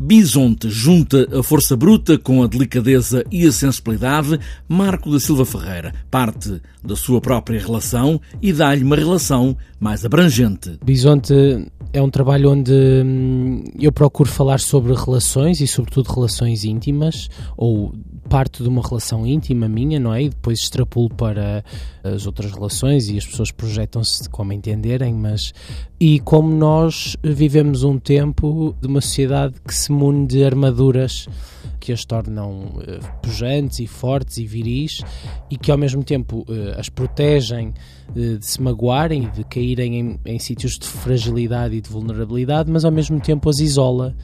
Bisonte junta a força bruta com a delicadeza e a sensibilidade. Marco da Silva Ferreira parte da sua própria relação e dá-lhe uma relação mais abrangente. Bisonte é um trabalho onde hum, eu procuro falar sobre relações e, sobretudo, relações íntimas ou parte de uma relação íntima minha, não é? E depois extrapulo para as outras relações e as pessoas projetam-se como entenderem, mas. E como nós vivemos um tempo de uma sociedade que se mune de armaduras que as tornam uh, pujantes e fortes e viris e que ao mesmo tempo uh, as protegem de se magoarem e de caírem em, em sítios de fragilidade e de vulnerabilidade, mas ao mesmo tempo as isola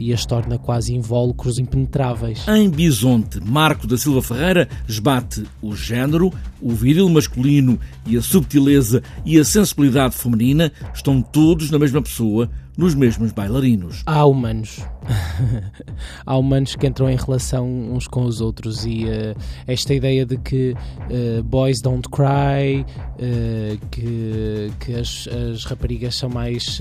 e as torna quase invólucros impenetráveis. Em Bisonte, Marco da Silva Ferreira esbate o género, o viril masculino e a subtileza e a sensibilidade feminina estão todos na mesma pessoa, nos mesmos bailarinos. Há humanos. Há humanos que entram em relação uns com os outros e uh, esta ideia de que uh, boys don't cry, uh, que, que as, as, raparigas são mais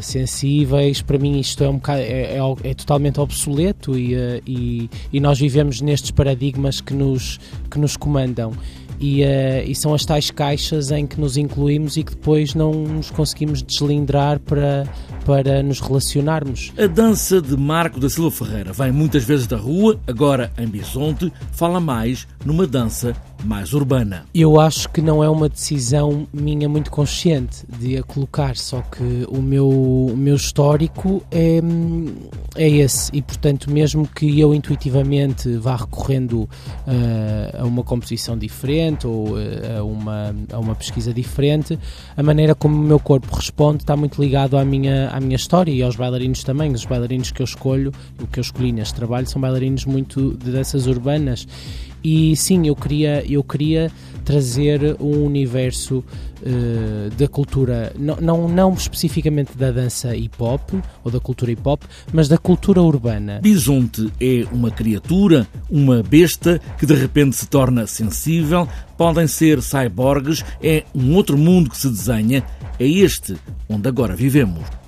sensíveis, para mim isto é, um bocado, é, é, é totalmente obsoleto e, e, e nós vivemos nestes paradigmas que nos, que nos comandam. E, uh, e, são as tais caixas em que nos incluímos e que depois não nos conseguimos deslindrar para, para nos relacionarmos. A dança de Marco da Silva Ferreira vem muitas vezes da rua, agora em Bisonte, fala mais numa dança mais urbana. Eu acho que não é uma decisão minha muito consciente de a colocar, só que o meu, o meu histórico é, é esse e, portanto, mesmo que eu intuitivamente vá recorrendo uh, a uma composição diferente ou uh, a, uma, a uma pesquisa diferente, a maneira como o meu corpo responde está muito ligado à minha, à minha história e aos bailarinos também. Os bailarinos que eu escolho, o que eu escolhi neste trabalho, são bailarinos muito de danças urbanas e sim, eu queria, eu queria trazer um universo uh, da cultura, não, não, não especificamente da dança hip hop ou da cultura hip hop, mas da cultura urbana. Bisonte é uma criatura, uma besta que de repente se torna sensível, podem ser cyborgs, é um outro mundo que se desenha, é este onde agora vivemos.